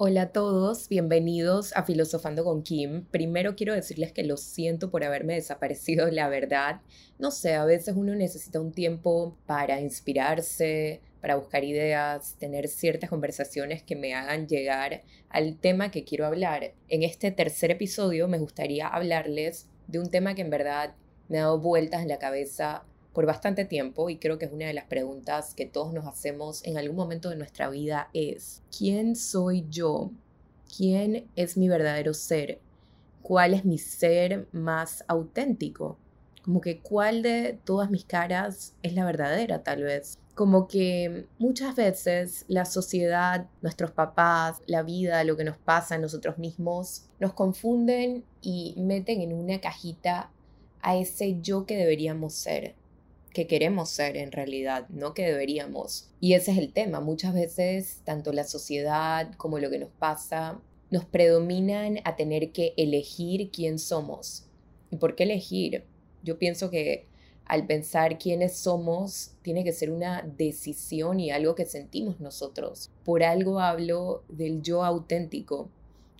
Hola a todos, bienvenidos a Filosofando con Kim. Primero quiero decirles que lo siento por haberme desaparecido, la verdad. No sé, a veces uno necesita un tiempo para inspirarse, para buscar ideas, tener ciertas conversaciones que me hagan llegar al tema que quiero hablar. En este tercer episodio me gustaría hablarles de un tema que en verdad me ha dado vueltas en la cabeza por bastante tiempo y creo que es una de las preguntas que todos nos hacemos en algún momento de nuestra vida es, ¿quién soy yo? ¿Quién es mi verdadero ser? ¿Cuál es mi ser más auténtico? Como que cuál de todas mis caras es la verdadera tal vez. Como que muchas veces la sociedad, nuestros papás, la vida, lo que nos pasa a nosotros mismos, nos confunden y meten en una cajita a ese yo que deberíamos ser que queremos ser en realidad, no que deberíamos. Y ese es el tema. Muchas veces, tanto la sociedad como lo que nos pasa, nos predominan a tener que elegir quién somos. ¿Y por qué elegir? Yo pienso que al pensar quiénes somos, tiene que ser una decisión y algo que sentimos nosotros. Por algo hablo del yo auténtico,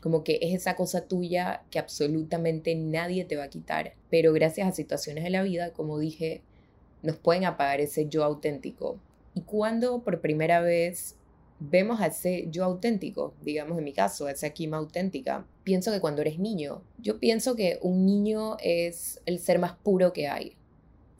como que es esa cosa tuya que absolutamente nadie te va a quitar. Pero gracias a situaciones de la vida, como dije, nos pueden apagar ese yo auténtico. Y cuando por primera vez vemos a ese yo auténtico, digamos en mi caso, a esa Kim auténtica, pienso que cuando eres niño, yo pienso que un niño es el ser más puro que hay.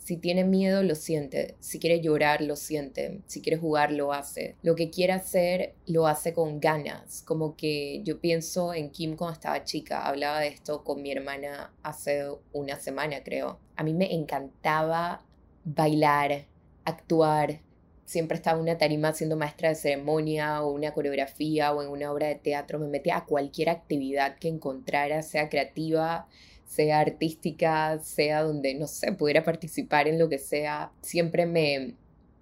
Si tiene miedo, lo siente. Si quiere llorar, lo siente. Si quiere jugar, lo hace. Lo que quiere hacer, lo hace con ganas. Como que yo pienso en Kim cuando estaba chica. Hablaba de esto con mi hermana hace una semana, creo. A mí me encantaba bailar, actuar. Siempre estaba en una tarima siendo maestra de ceremonia o una coreografía o en una obra de teatro. Me metía a cualquier actividad que encontrara, sea creativa, sea artística, sea donde, no sé, pudiera participar en lo que sea. Siempre me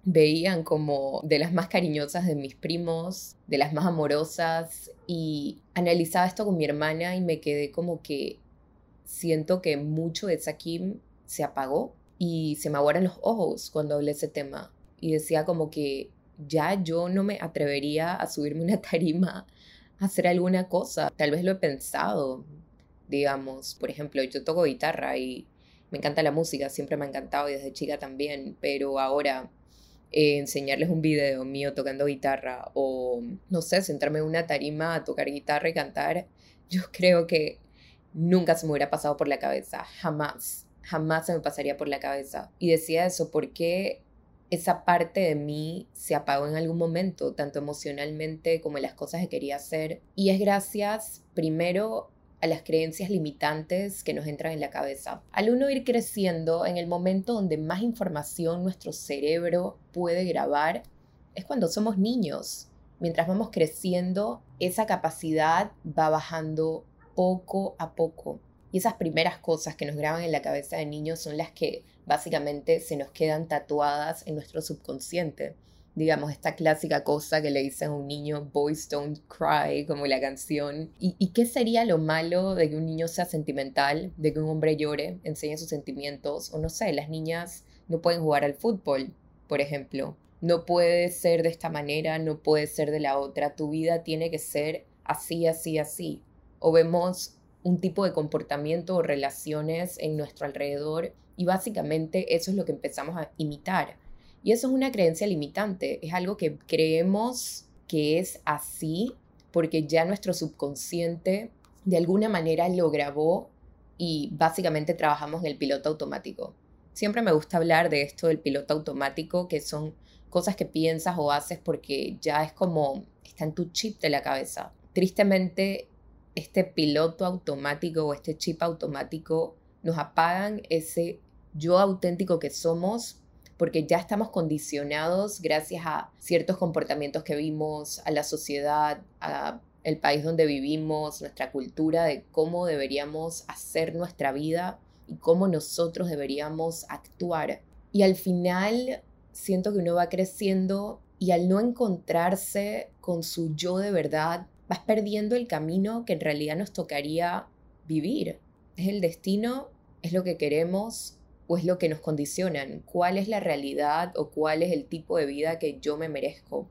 veían como de las más cariñosas de mis primos, de las más amorosas y analizaba esto con mi hermana y me quedé como que siento que mucho de esa Kim se apagó y se me aguaron los ojos cuando hablé ese tema y decía como que ya yo no me atrevería a subirme una tarima a hacer alguna cosa. Tal vez lo he pensado, digamos. Por ejemplo, yo toco guitarra y me encanta la música, siempre me ha encantado y desde chica también, pero ahora eh, enseñarles un video mío tocando guitarra o, no sé, sentarme en una tarima a tocar guitarra y cantar, yo creo que nunca se me hubiera pasado por la cabeza, jamás jamás se me pasaría por la cabeza. Y decía eso porque esa parte de mí se apagó en algún momento, tanto emocionalmente como en las cosas que quería hacer. Y es gracias, primero, a las creencias limitantes que nos entran en la cabeza. Al uno ir creciendo, en el momento donde más información nuestro cerebro puede grabar, es cuando somos niños. Mientras vamos creciendo, esa capacidad va bajando poco a poco. Y esas primeras cosas que nos graban en la cabeza de niños son las que básicamente se nos quedan tatuadas en nuestro subconsciente. Digamos, esta clásica cosa que le dicen a un niño, boys don't cry, como la canción. ¿Y, ¿Y qué sería lo malo de que un niño sea sentimental, de que un hombre llore, enseñe sus sentimientos? O no sé, las niñas no pueden jugar al fútbol, por ejemplo. No puede ser de esta manera, no puede ser de la otra. Tu vida tiene que ser así, así, así. O vemos un tipo de comportamiento o relaciones en nuestro alrededor y básicamente eso es lo que empezamos a imitar. Y eso es una creencia limitante, es algo que creemos que es así porque ya nuestro subconsciente de alguna manera lo grabó y básicamente trabajamos en el piloto automático. Siempre me gusta hablar de esto del piloto automático, que son cosas que piensas o haces porque ya es como está en tu chip de la cabeza. Tristemente, este piloto automático o este chip automático nos apagan ese yo auténtico que somos porque ya estamos condicionados gracias a ciertos comportamientos que vimos, a la sociedad, a el país donde vivimos, nuestra cultura de cómo deberíamos hacer nuestra vida y cómo nosotros deberíamos actuar. Y al final siento que uno va creciendo y al no encontrarse con su yo de verdad, vas perdiendo el camino que en realidad nos tocaría vivir. ¿Es el destino? ¿Es lo que queremos? ¿O es lo que nos condicionan? ¿Cuál es la realidad o cuál es el tipo de vida que yo me merezco?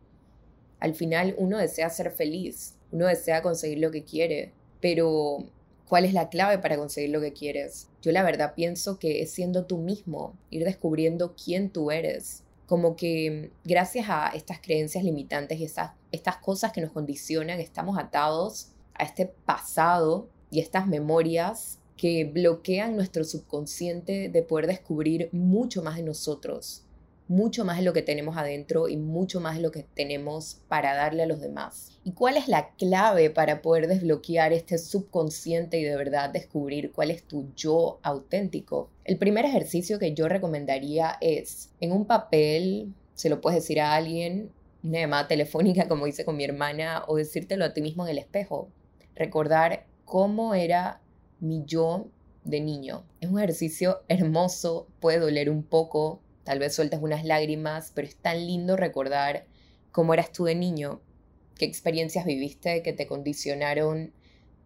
Al final uno desea ser feliz, uno desea conseguir lo que quiere, pero ¿cuál es la clave para conseguir lo que quieres? Yo la verdad pienso que es siendo tú mismo, ir descubriendo quién tú eres. Como que gracias a estas creencias limitantes y estas, estas cosas que nos condicionan, estamos atados a este pasado y estas memorias que bloquean nuestro subconsciente de poder descubrir mucho más de nosotros, mucho más de lo que tenemos adentro y mucho más de lo que tenemos para darle a los demás. ¿Y cuál es la clave para poder desbloquear este subconsciente y de verdad descubrir cuál es tu yo auténtico? El primer ejercicio que yo recomendaría es en un papel, se lo puedes decir a alguien, una llamada telefónica como hice con mi hermana o decírtelo a ti mismo en el espejo. Recordar cómo era mi yo de niño. Es un ejercicio hermoso, puede doler un poco, tal vez sueltas unas lágrimas, pero es tan lindo recordar cómo eras tú de niño, qué experiencias viviste que te condicionaron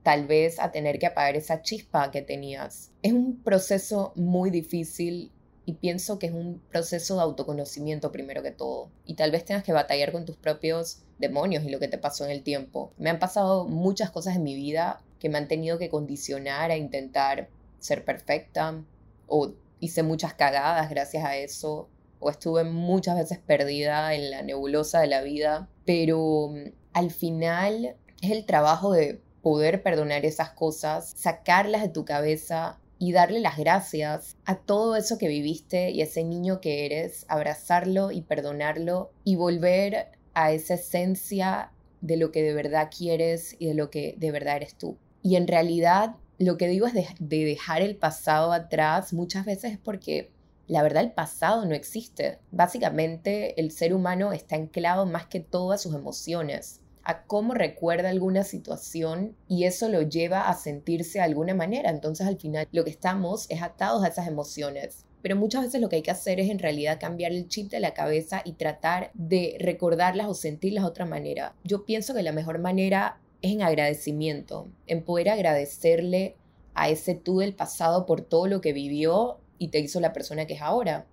tal vez a tener que apagar esa chispa que tenías. Es un proceso muy difícil y pienso que es un proceso de autoconocimiento primero que todo. Y tal vez tengas que batallar con tus propios demonios y lo que te pasó en el tiempo. Me han pasado muchas cosas en mi vida que me han tenido que condicionar a intentar ser perfecta o hice muchas cagadas gracias a eso o estuve muchas veces perdida en la nebulosa de la vida, pero mm, al final es el trabajo de poder perdonar esas cosas, sacarlas de tu cabeza y darle las gracias a todo eso que viviste y a ese niño que eres, abrazarlo y perdonarlo y volver a esa esencia de lo que de verdad quieres y de lo que de verdad eres tú. Y en realidad lo que digo es de, dejar el pasado atrás muchas veces es porque la verdad el pasado no existe. Básicamente el ser humano está anclado más que todo a sus emociones, a cómo recuerda alguna situación y eso lo lleva a sentirse de alguna manera. Entonces al final lo que estamos es atados a esas emociones. Pero muchas veces lo que hay que hacer es en realidad cambiar el chip de la cabeza y tratar de recordarlas o sentirlas de otra manera. Yo pienso que la mejor manera es en agradecimiento, en poder agradecerle a ese tú del pasado por todo lo que vivió y te hizo la persona que es ahora,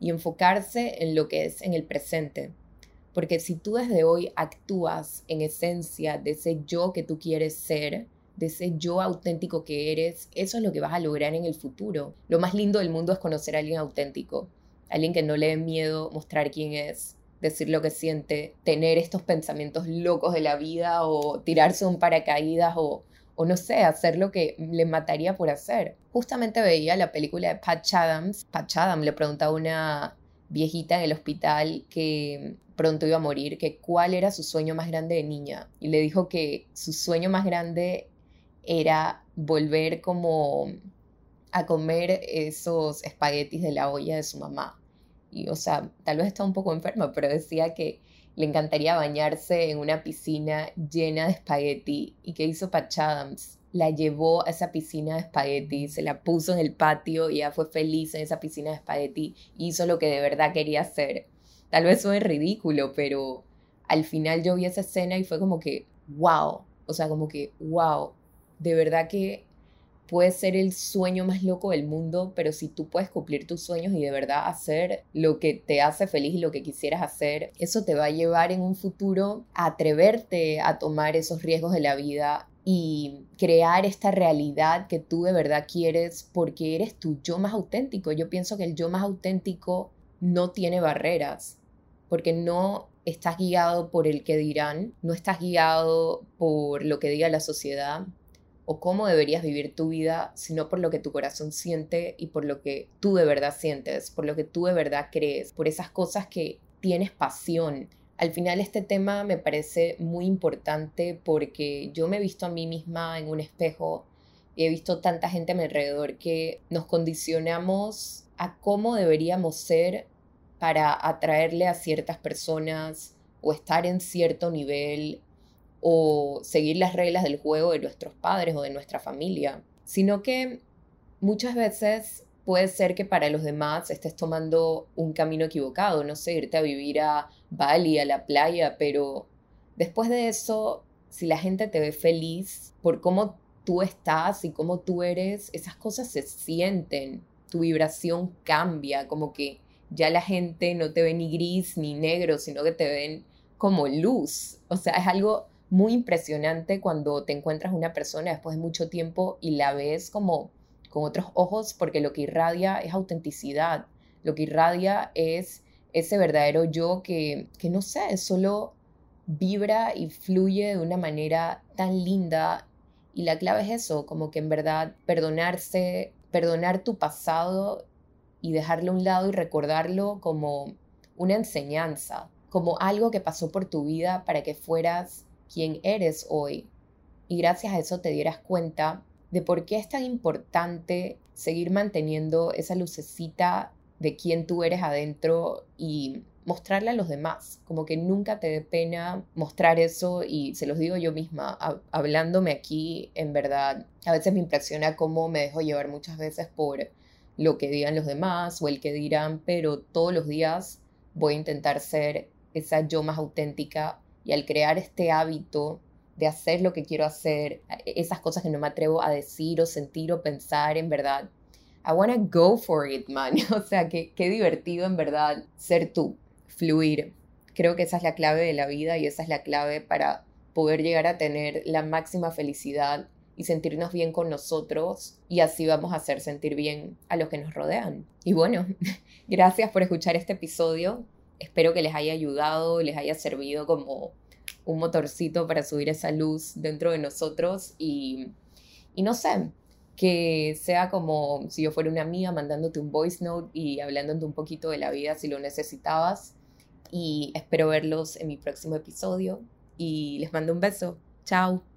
y enfocarse en lo que es en el presente. Porque si tú desde hoy actúas en esencia de ese yo que tú quieres ser, de ese yo auténtico que eres, eso es lo que vas a lograr en el futuro. Lo más lindo del mundo es conocer a alguien auténtico, alguien que no le dé miedo mostrar quién es, decir lo que siente, tener estos pensamientos locos de la vida o tirarse un paracaídas o, o no sé, hacer lo que le mataría por hacer. Justamente veía la película de Patch Adams. Patch Adams le preguntaba a una viejita en el hospital que pronto iba a morir, que cuál era su sueño más grande de niña. Y le dijo que su sueño más grande era volver como a comer esos espaguetis de la olla de su mamá y, o sea, tal vez está un poco enferma, pero decía que le encantaría bañarse en una piscina llena de espagueti y que hizo Patch Adams. La llevó a esa piscina de espagueti, se la puso en el patio y ya fue feliz en esa piscina de espagueti hizo lo que de verdad quería hacer. Tal vez fue ridículo, pero al final yo vi esa escena y fue como que, wow, o sea, como que, wow, de verdad que puede ser el sueño más loco del mundo, pero si tú puedes cumplir tus sueños y de verdad hacer lo que te hace feliz y lo que quisieras hacer, eso te va a llevar en un futuro a atreverte a tomar esos riesgos de la vida y crear esta realidad que tú de verdad quieres porque eres tu yo más auténtico. Yo pienso que el yo más auténtico no tiene barreras, porque no estás guiado por el que dirán, no estás guiado por lo que diga la sociedad, o cómo deberías vivir tu vida, sino por lo que tu corazón siente y por lo que tú de verdad sientes, por lo que tú de verdad crees, por esas cosas que tienes pasión. Al final este tema me parece muy importante porque yo me he visto a mí misma en un espejo y he visto tanta gente a mi alrededor que nos condicionamos a cómo deberíamos ser para atraerle a ciertas personas o estar en cierto nivel o seguir las reglas del juego de nuestros padres o de nuestra familia, sino que muchas veces puede ser que para los demás estés tomando un camino equivocado, no sé, irte a vivir a Bali, a la playa, pero después de eso, si la gente te ve feliz por cómo tú estás y cómo tú eres, esas cosas se sienten, tu vibración cambia, como que ya la gente no te ve ni gris ni negro, sino que te ven como luz. O sea, es algo muy impresionante cuando te encuentras una persona después de mucho tiempo y la ves como con otros ojos porque lo que irradia es autenticidad, lo que irradia es ese verdadero yo que, que no sé, solo vibra y fluye de una manera tan linda. Y la clave es eso, como que en verdad perdonarse, perdonar tu pasado y dejarlo a un lado y recordarlo como una enseñanza, como algo que pasó por tu vida para que fueras quien eres hoy. Y gracias a eso te dieras cuenta de por qué es tan importante seguir manteniendo esa lucecita de quién tú eres adentro y mostrarle a los demás, como que nunca te dé pena mostrar eso y se los digo yo misma, hablándome aquí, en verdad, a veces me impresiona cómo me dejo llevar muchas veces por lo que digan los demás o el que dirán, pero todos los días voy a intentar ser esa yo más auténtica y al crear este hábito de hacer lo que quiero hacer, esas cosas que no me atrevo a decir o sentir o pensar, en verdad, I wanna go for it, man. O sea, qué, qué divertido en verdad ser tú fluir. Creo que esa es la clave de la vida y esa es la clave para poder llegar a tener la máxima felicidad y sentirnos bien con nosotros y así vamos a hacer sentir bien a los que nos rodean. Y bueno, gracias por escuchar este episodio. Espero que les haya ayudado, les haya servido como un motorcito para subir esa luz dentro de nosotros y, y no sé, que sea como si yo fuera una amiga mandándote un voice note y hablándote un poquito de la vida si lo necesitabas y espero verlos en mi próximo episodio y les mando un beso. Chao.